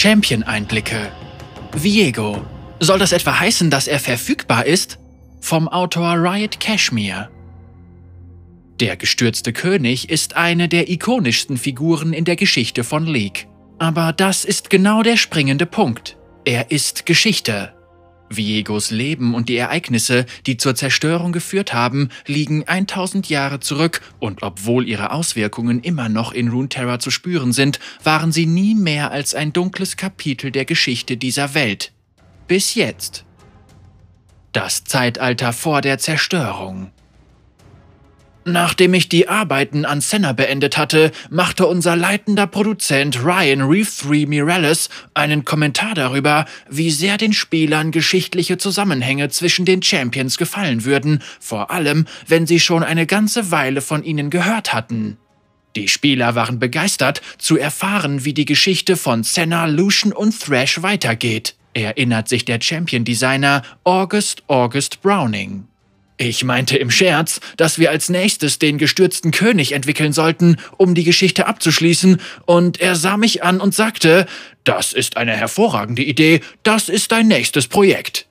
Champion-Einblicke. Viego. Soll das etwa heißen, dass er verfügbar ist? Vom Autor Riot Cashmere. Der gestürzte König ist eine der ikonischsten Figuren in der Geschichte von League. Aber das ist genau der springende Punkt. Er ist Geschichte. Viegos Leben und die Ereignisse, die zur Zerstörung geführt haben, liegen 1000 Jahre zurück und obwohl ihre Auswirkungen immer noch in Runeterra zu spüren sind, waren sie nie mehr als ein dunkles Kapitel der Geschichte dieser Welt. Bis jetzt. Das Zeitalter vor der Zerstörung. Nachdem ich die Arbeiten an Senna beendet hatte, machte unser leitender Produzent Ryan Reeve Miralles einen Kommentar darüber, wie sehr den Spielern geschichtliche Zusammenhänge zwischen den Champions gefallen würden, vor allem, wenn sie schon eine ganze Weile von ihnen gehört hatten. Die Spieler waren begeistert, zu erfahren, wie die Geschichte von Senna, Lucian und Thrash weitergeht, erinnert sich der Champion-Designer August August Browning. Ich meinte im Scherz, dass wir als nächstes den gestürzten König entwickeln sollten, um die Geschichte abzuschließen, und er sah mich an und sagte, das ist eine hervorragende Idee, das ist dein nächstes Projekt.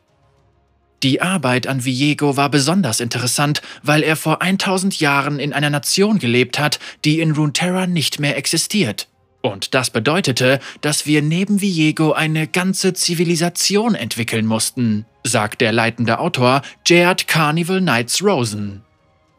Die Arbeit an Viego war besonders interessant, weil er vor 1000 Jahren in einer Nation gelebt hat, die in Runeterra nicht mehr existiert. Und das bedeutete, dass wir neben Viego eine ganze Zivilisation entwickeln mussten, sagt der leitende Autor Jared Carnival Knights Rosen.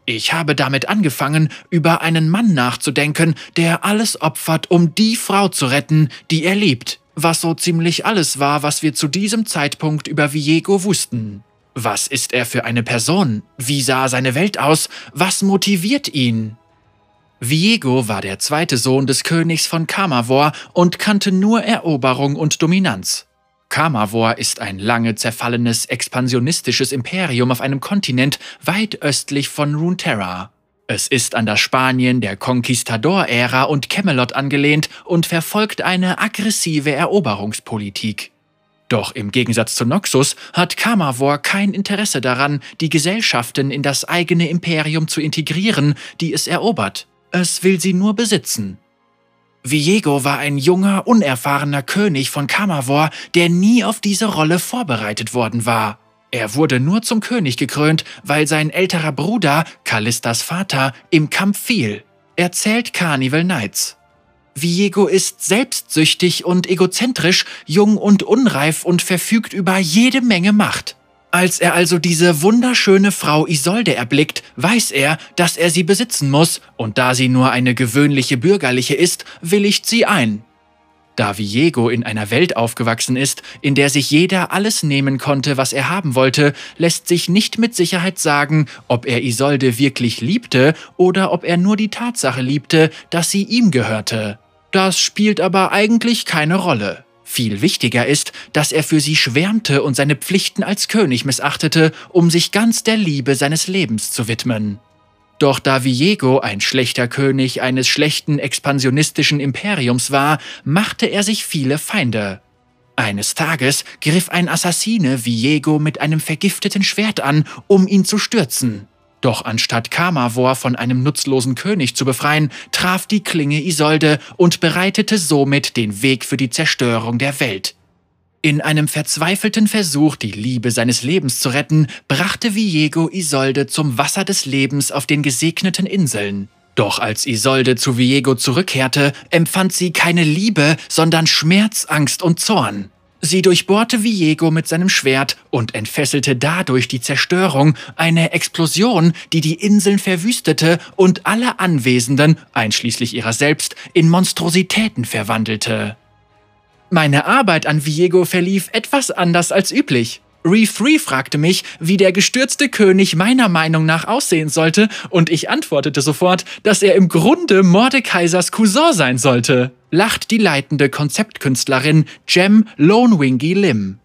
Ich habe damit angefangen, über einen Mann nachzudenken, der alles opfert, um die Frau zu retten, die er liebt, was so ziemlich alles war, was wir zu diesem Zeitpunkt über Viego wussten. Was ist er für eine Person? Wie sah seine Welt aus? Was motiviert ihn? Viego war der zweite Sohn des Königs von Kamavor und kannte nur Eroberung und Dominanz. Kamavor ist ein lange zerfallenes, expansionistisches Imperium auf einem Kontinent weit östlich von Runeterra. Es ist an das Spanien der Conquistador-Ära und Camelot angelehnt und verfolgt eine aggressive Eroberungspolitik. Doch im Gegensatz zu Noxus hat Kamavor kein Interesse daran, die Gesellschaften in das eigene Imperium zu integrieren, die es erobert. Es will sie nur besitzen. Viego war ein junger, unerfahrener König von Kamavor, der nie auf diese Rolle vorbereitet worden war. Er wurde nur zum König gekrönt, weil sein älterer Bruder, Kallistas Vater, im Kampf fiel, erzählt Carnival Knights. Viego ist selbstsüchtig und egozentrisch, jung und unreif und verfügt über jede Menge Macht. Als er also diese wunderschöne Frau Isolde erblickt, weiß er, dass er sie besitzen muss, und da sie nur eine gewöhnliche bürgerliche ist, willigt sie ein. Da Viego in einer Welt aufgewachsen ist, in der sich jeder alles nehmen konnte, was er haben wollte, lässt sich nicht mit Sicherheit sagen, ob er Isolde wirklich liebte oder ob er nur die Tatsache liebte, dass sie ihm gehörte. Das spielt aber eigentlich keine Rolle. Viel wichtiger ist, dass er für sie schwärmte und seine Pflichten als König missachtete, um sich ganz der Liebe seines Lebens zu widmen. Doch da Viego ein schlechter König eines schlechten expansionistischen Imperiums war, machte er sich viele Feinde. Eines Tages griff ein Assassine Viego mit einem vergifteten Schwert an, um ihn zu stürzen. Doch anstatt Kamavor von einem nutzlosen König zu befreien, traf die Klinge Isolde und bereitete somit den Weg für die Zerstörung der Welt. In einem verzweifelten Versuch, die Liebe seines Lebens zu retten, brachte Viego Isolde zum Wasser des Lebens auf den gesegneten Inseln. Doch als Isolde zu Viego zurückkehrte, empfand sie keine Liebe, sondern Schmerz, Angst und Zorn. Sie durchbohrte Viego mit seinem Schwert und entfesselte dadurch die Zerstörung, eine Explosion, die die Inseln verwüstete und alle Anwesenden, einschließlich ihrer selbst, in Monstrositäten verwandelte. Meine Arbeit an Viego verlief etwas anders als üblich. Re3 fragte mich, wie der gestürzte König meiner Meinung nach aussehen sollte, und ich antwortete sofort, dass er im Grunde Mordekaisers Cousin sein sollte, lacht die leitende Konzeptkünstlerin Jem Lonewingy Lim.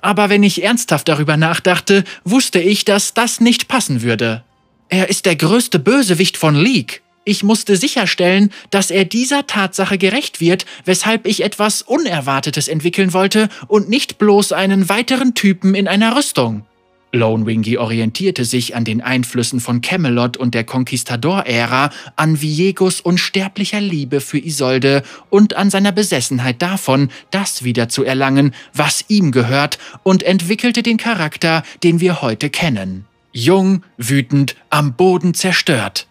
Aber wenn ich ernsthaft darüber nachdachte, wusste ich, dass das nicht passen würde. Er ist der größte Bösewicht von League. Ich musste sicherstellen, dass er dieser Tatsache gerecht wird, weshalb ich etwas Unerwartetes entwickeln wollte und nicht bloß einen weiteren Typen in einer Rüstung. Lone Wingy orientierte sich an den Einflüssen von Camelot und der Conquistador-Ära, an Viegos unsterblicher Liebe für Isolde und an seiner Besessenheit davon, das wieder zu erlangen, was ihm gehört, und entwickelte den Charakter, den wir heute kennen. Jung, wütend, am Boden zerstört.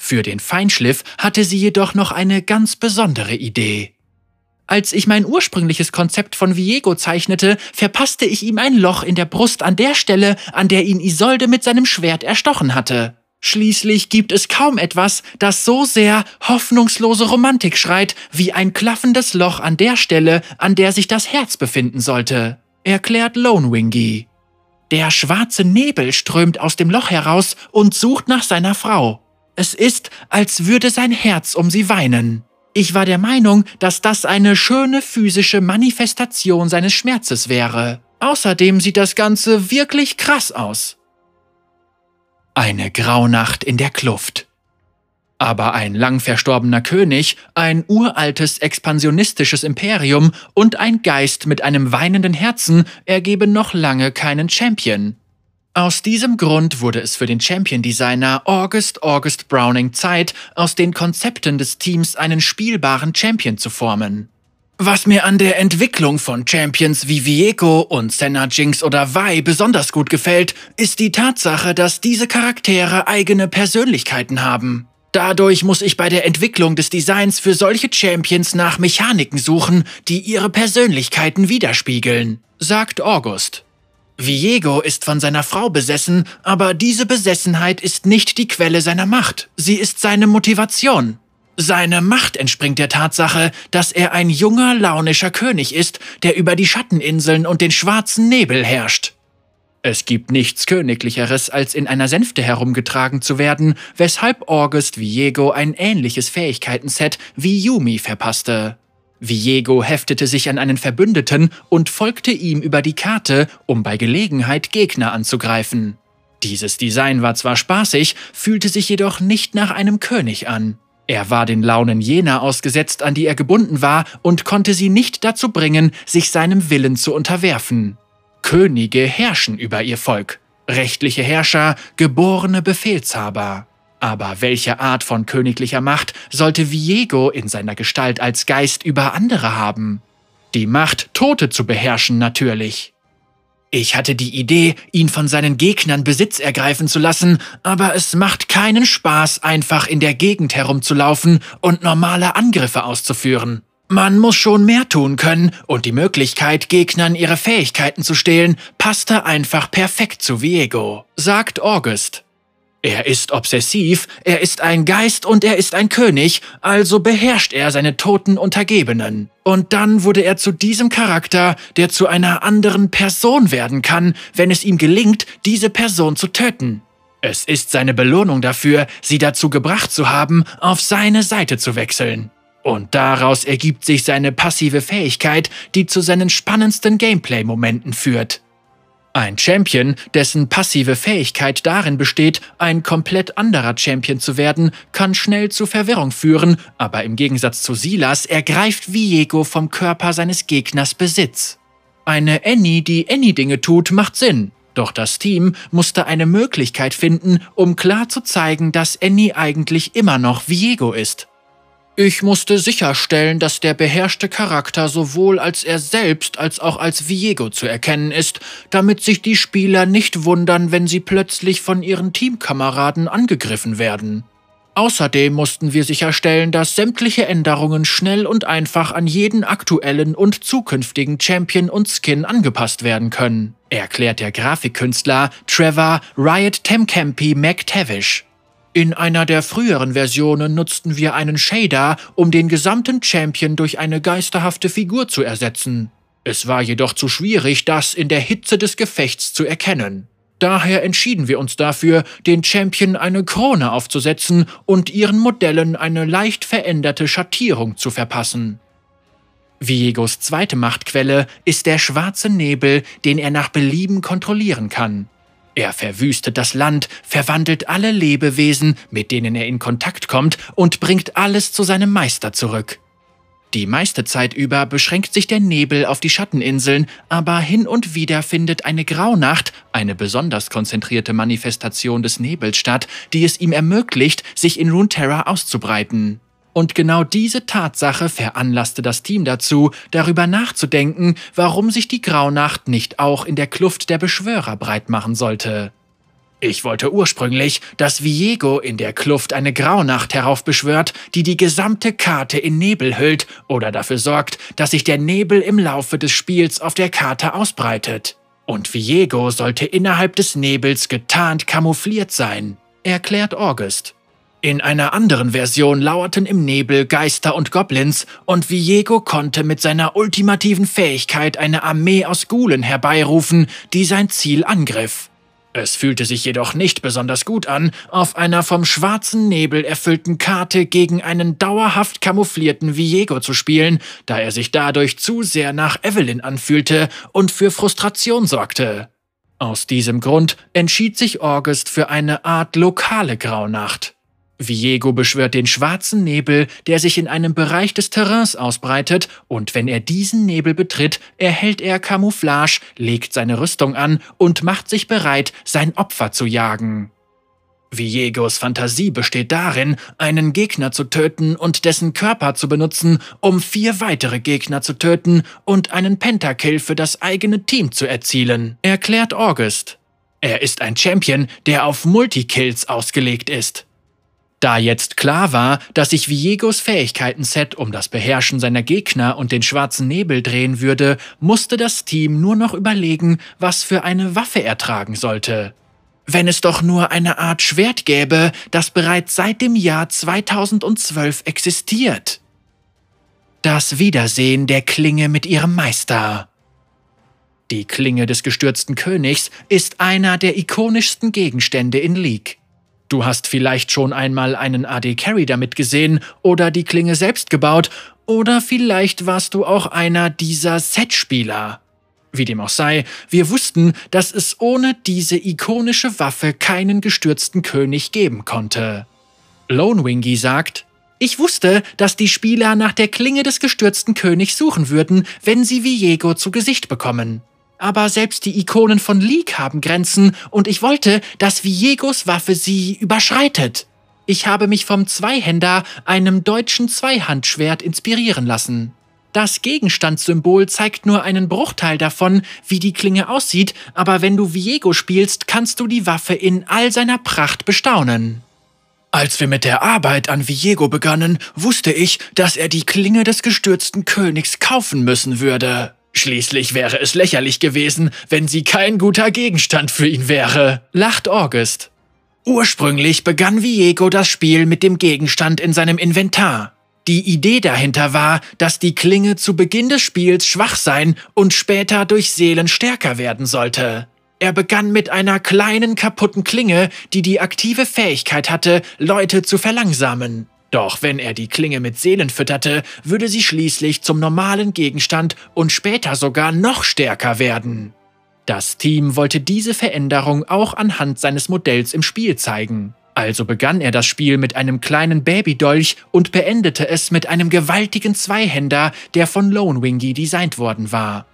Für den Feinschliff hatte sie jedoch noch eine ganz besondere Idee. Als ich mein ursprüngliches Konzept von Viego zeichnete, verpasste ich ihm ein Loch in der Brust an der Stelle, an der ihn Isolde mit seinem Schwert erstochen hatte. Schließlich gibt es kaum etwas, das so sehr hoffnungslose Romantik schreit, wie ein klaffendes Loch an der Stelle, an der sich das Herz befinden sollte, erklärt Lone Wingy. Der schwarze Nebel strömt aus dem Loch heraus und sucht nach seiner Frau. Es ist, als würde sein Herz um sie weinen. Ich war der Meinung, dass das eine schöne physische Manifestation seines Schmerzes wäre. Außerdem sieht das Ganze wirklich krass aus. Eine Graunacht in der Kluft. Aber ein lang verstorbener König, ein uraltes expansionistisches Imperium und ein Geist mit einem weinenden Herzen ergeben noch lange keinen Champion. Aus diesem Grund wurde es für den Champion-Designer August August Browning Zeit, aus den Konzepten des Teams einen spielbaren Champion zu formen. Was mir an der Entwicklung von Champions wie Viego und Senna Jinx oder Vi besonders gut gefällt, ist die Tatsache, dass diese Charaktere eigene Persönlichkeiten haben. Dadurch muss ich bei der Entwicklung des Designs für solche Champions nach Mechaniken suchen, die ihre Persönlichkeiten widerspiegeln, sagt August. Viego ist von seiner Frau besessen, aber diese Besessenheit ist nicht die Quelle seiner Macht, sie ist seine Motivation. Seine Macht entspringt der Tatsache, dass er ein junger, launischer König ist, der über die Schatteninseln und den schwarzen Nebel herrscht. Es gibt nichts Königlicheres, als in einer Sänfte herumgetragen zu werden, weshalb August Viego ein ähnliches Fähigkeitenset wie Yumi verpasste. Viego heftete sich an einen Verbündeten und folgte ihm über die Karte, um bei Gelegenheit Gegner anzugreifen. Dieses Design war zwar spaßig, fühlte sich jedoch nicht nach einem König an. Er war den Launen jener ausgesetzt, an die er gebunden war, und konnte sie nicht dazu bringen, sich seinem Willen zu unterwerfen. Könige herrschen über ihr Volk, rechtliche Herrscher, geborene Befehlshaber. Aber welche Art von königlicher Macht sollte Viego in seiner Gestalt als Geist über andere haben? Die Macht, Tote zu beherrschen natürlich. Ich hatte die Idee, ihn von seinen Gegnern Besitz ergreifen zu lassen, aber es macht keinen Spaß, einfach in der Gegend herumzulaufen und normale Angriffe auszuführen. Man muss schon mehr tun können, und die Möglichkeit, Gegnern ihre Fähigkeiten zu stehlen, passte einfach perfekt zu Viego, sagt August. Er ist obsessiv, er ist ein Geist und er ist ein König, also beherrscht er seine toten Untergebenen. Und dann wurde er zu diesem Charakter, der zu einer anderen Person werden kann, wenn es ihm gelingt, diese Person zu töten. Es ist seine Belohnung dafür, sie dazu gebracht zu haben, auf seine Seite zu wechseln. Und daraus ergibt sich seine passive Fähigkeit, die zu seinen spannendsten Gameplay-Momenten führt. Ein Champion, dessen passive Fähigkeit darin besteht, ein komplett anderer Champion zu werden, kann schnell zu Verwirrung führen, aber im Gegensatz zu Silas ergreift Viego vom Körper seines Gegners Besitz. Eine Annie, die Annie-Dinge tut, macht Sinn. Doch das Team musste eine Möglichkeit finden, um klar zu zeigen, dass Annie eigentlich immer noch Viego ist. Ich musste sicherstellen, dass der beherrschte Charakter sowohl als er selbst als auch als Viego zu erkennen ist, damit sich die Spieler nicht wundern, wenn sie plötzlich von ihren Teamkameraden angegriffen werden. Außerdem mussten wir sicherstellen, dass sämtliche Änderungen schnell und einfach an jeden aktuellen und zukünftigen Champion und Skin angepasst werden können, erklärt der Grafikkünstler Trevor Riot Temcampi McTavish. In einer der früheren Versionen nutzten wir einen Shader, um den gesamten Champion durch eine geisterhafte Figur zu ersetzen. Es war jedoch zu schwierig, das in der Hitze des Gefechts zu erkennen. Daher entschieden wir uns dafür, den Champion eine Krone aufzusetzen und ihren Modellen eine leicht veränderte Schattierung zu verpassen. Viegos zweite Machtquelle ist der schwarze Nebel, den er nach Belieben kontrollieren kann. Er verwüstet das Land, verwandelt alle Lebewesen, mit denen er in Kontakt kommt, und bringt alles zu seinem Meister zurück. Die meiste Zeit über beschränkt sich der Nebel auf die Schatteninseln, aber hin und wieder findet eine Graunacht, eine besonders konzentrierte Manifestation des Nebels statt, die es ihm ermöglicht, sich in Runeterra auszubreiten. Und genau diese Tatsache veranlasste das Team dazu, darüber nachzudenken, warum sich die Graunacht nicht auch in der Kluft der Beschwörer breit machen sollte. Ich wollte ursprünglich, dass Viego in der Kluft eine Graunacht heraufbeschwört, die die gesamte Karte in Nebel hüllt oder dafür sorgt, dass sich der Nebel im Laufe des Spiels auf der Karte ausbreitet. Und Viego sollte innerhalb des Nebels getarnt kamoufliert sein, erklärt August. In einer anderen Version lauerten im Nebel Geister und Goblins und Viego konnte mit seiner ultimativen Fähigkeit eine Armee aus Gulen herbeirufen, die sein Ziel angriff. Es fühlte sich jedoch nicht besonders gut an, auf einer vom schwarzen Nebel erfüllten Karte gegen einen dauerhaft kamouflierten Viego zu spielen, da er sich dadurch zu sehr nach Evelyn anfühlte und für Frustration sorgte. Aus diesem Grund entschied sich August für eine Art lokale Graunacht. Viego beschwört den schwarzen Nebel, der sich in einem Bereich des Terrains ausbreitet, und wenn er diesen Nebel betritt, erhält er Camouflage, legt seine Rüstung an und macht sich bereit, sein Opfer zu jagen. Viegos Fantasie besteht darin, einen Gegner zu töten und dessen Körper zu benutzen, um vier weitere Gegner zu töten und einen Pentakill für das eigene Team zu erzielen, erklärt August. Er ist ein Champion, der auf Multikills ausgelegt ist. Da jetzt klar war, dass sich Viegos Fähigkeiten-Set um das Beherrschen seiner Gegner und den schwarzen Nebel drehen würde, musste das Team nur noch überlegen, was für eine Waffe er tragen sollte. Wenn es doch nur eine Art Schwert gäbe, das bereits seit dem Jahr 2012 existiert. Das Wiedersehen der Klinge mit ihrem Meister. Die Klinge des gestürzten Königs ist einer der ikonischsten Gegenstände in League. Du hast vielleicht schon einmal einen AD Carry damit gesehen oder die Klinge selbst gebaut oder vielleicht warst du auch einer dieser Set-Spieler. Wie dem auch sei, wir wussten, dass es ohne diese ikonische Waffe keinen gestürzten König geben konnte. Lone Wingy sagt, ich wusste, dass die Spieler nach der Klinge des gestürzten Königs suchen würden, wenn sie Viego zu Gesicht bekommen. Aber selbst die Ikonen von League haben Grenzen und ich wollte, dass Viegos Waffe sie überschreitet. Ich habe mich vom Zweihänder, einem deutschen Zweihandschwert, inspirieren lassen. Das Gegenstandssymbol zeigt nur einen Bruchteil davon, wie die Klinge aussieht, aber wenn du Viego spielst, kannst du die Waffe in all seiner Pracht bestaunen. Als wir mit der Arbeit an Viego begannen, wusste ich, dass er die Klinge des gestürzten Königs kaufen müssen würde. Schließlich wäre es lächerlich gewesen, wenn sie kein guter Gegenstand für ihn wäre, lacht August. Ursprünglich begann Viego das Spiel mit dem Gegenstand in seinem Inventar. Die Idee dahinter war, dass die Klinge zu Beginn des Spiels schwach sein und später durch Seelen stärker werden sollte. Er begann mit einer kleinen kaputten Klinge, die die aktive Fähigkeit hatte, Leute zu verlangsamen. Doch wenn er die Klinge mit Seelen fütterte, würde sie schließlich zum normalen Gegenstand und später sogar noch stärker werden. Das Team wollte diese Veränderung auch anhand seines Modells im Spiel zeigen. Also begann er das Spiel mit einem kleinen Babydolch und beendete es mit einem gewaltigen Zweihänder, der von Lone Wingy designt worden war.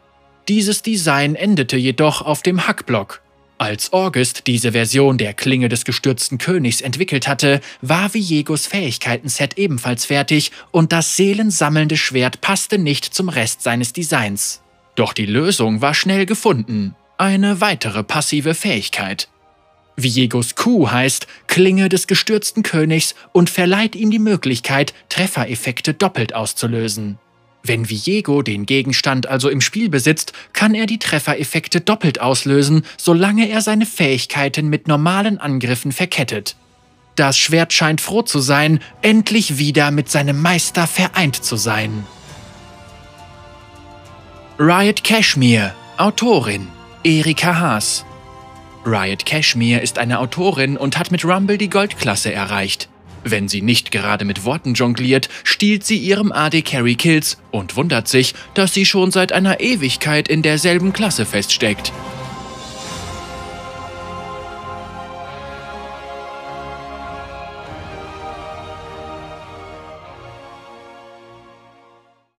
Dieses Design endete jedoch auf dem Hackblock. Als August diese Version der Klinge des gestürzten Königs entwickelt hatte, war Viegos Fähigkeiten-Set ebenfalls fertig und das seelensammelnde Schwert passte nicht zum Rest seines Designs. Doch die Lösung war schnell gefunden. Eine weitere passive Fähigkeit. Viegos Kuh heißt Klinge des gestürzten Königs und verleiht ihm die Möglichkeit, Treffereffekte doppelt auszulösen. Wenn Viego den Gegenstand also im Spiel besitzt, kann er die Treffereffekte doppelt auslösen, solange er seine Fähigkeiten mit normalen Angriffen verkettet. Das Schwert scheint froh zu sein, endlich wieder mit seinem Meister vereint zu sein. Riot Cashmere, Autorin Erika Haas. Riot Cashmere ist eine Autorin und hat mit Rumble die Goldklasse erreicht. Wenn sie nicht gerade mit Worten jongliert, stiehlt sie ihrem AD Carry Kills und wundert sich, dass sie schon seit einer Ewigkeit in derselben Klasse feststeckt.